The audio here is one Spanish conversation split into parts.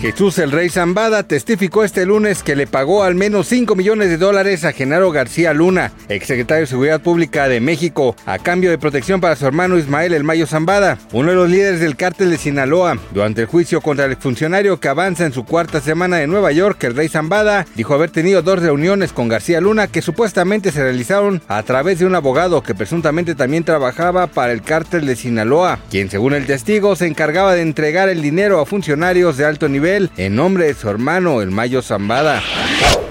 Jesús el Rey Zambada testificó este lunes que le pagó al menos 5 millones de dólares a Genaro García Luna, exsecretario de Seguridad Pública de México, a cambio de protección para su hermano Ismael El Mayo Zambada, uno de los líderes del cártel de Sinaloa. Durante el juicio contra el funcionario que avanza en su cuarta semana de Nueva York, el Rey Zambada dijo haber tenido dos reuniones con García Luna que supuestamente se realizaron a través de un abogado que presuntamente también trabajaba para el cártel de Sinaloa, quien según el testigo se encargaba de entregar el dinero a funcionarios de alto nivel en nombre de su hermano, el Mayo Zambada.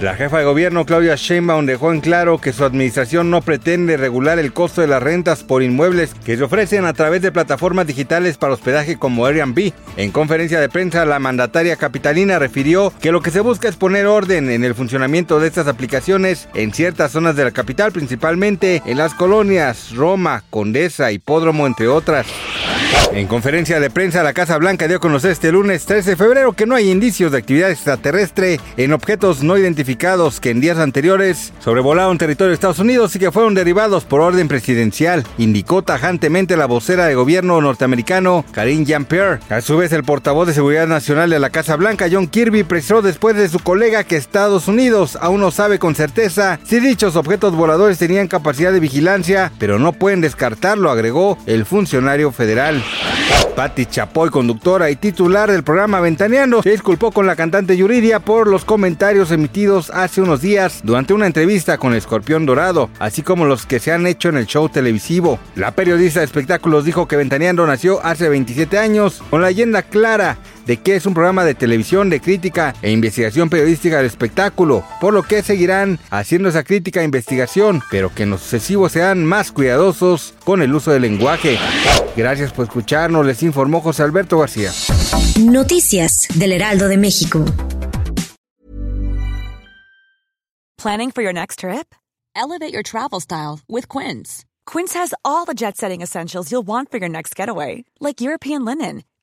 La jefa de gobierno Claudia Sheinbaum dejó en claro que su administración no pretende regular el costo de las rentas por inmuebles que se ofrecen a través de plataformas digitales para hospedaje como Airbnb. En conferencia de prensa, la mandataria capitalina refirió que lo que se busca es poner orden en el funcionamiento de estas aplicaciones en ciertas zonas de la capital, principalmente en las colonias Roma, Condesa, Hipódromo, entre otras. En conferencia de prensa, la Casa Blanca dio a conocer este lunes 13 de febrero que no hay indicios de actividad extraterrestre en objetos no identificados que en días anteriores sobrevolaron territorio de Estados Unidos y que fueron derivados por orden presidencial, indicó tajantemente la vocera de gobierno norteamericano Karine Jean-Pierre. A su vez, el portavoz de Seguridad Nacional de la Casa Blanca, John Kirby, precisó después de su colega que Estados Unidos aún no sabe con certeza si dichos objetos voladores tenían capacidad de vigilancia, pero no pueden descartarlo, agregó el funcionario federal. Patti Chapoy, conductora y titular del programa Ventaneando, se disculpó con la cantante Yuridia por los comentarios emitidos hace unos días durante una entrevista con Escorpión Dorado, así como los que se han hecho en el show televisivo. La periodista de espectáculos dijo que Ventaneando nació hace 27 años con la leyenda clara de que es un programa de televisión de crítica e investigación periodística del espectáculo, por lo que seguirán haciendo esa crítica e investigación, pero que en lo sucesivo sean más cuidadosos con el uso del lenguaje. Gracias por escucharnos, les informó José Alberto García. Noticias del Heraldo de México. Planning for your next trip? Elevate your travel style with Quince. Quince has all the jet setting essentials you'll want for your next getaway, like European linen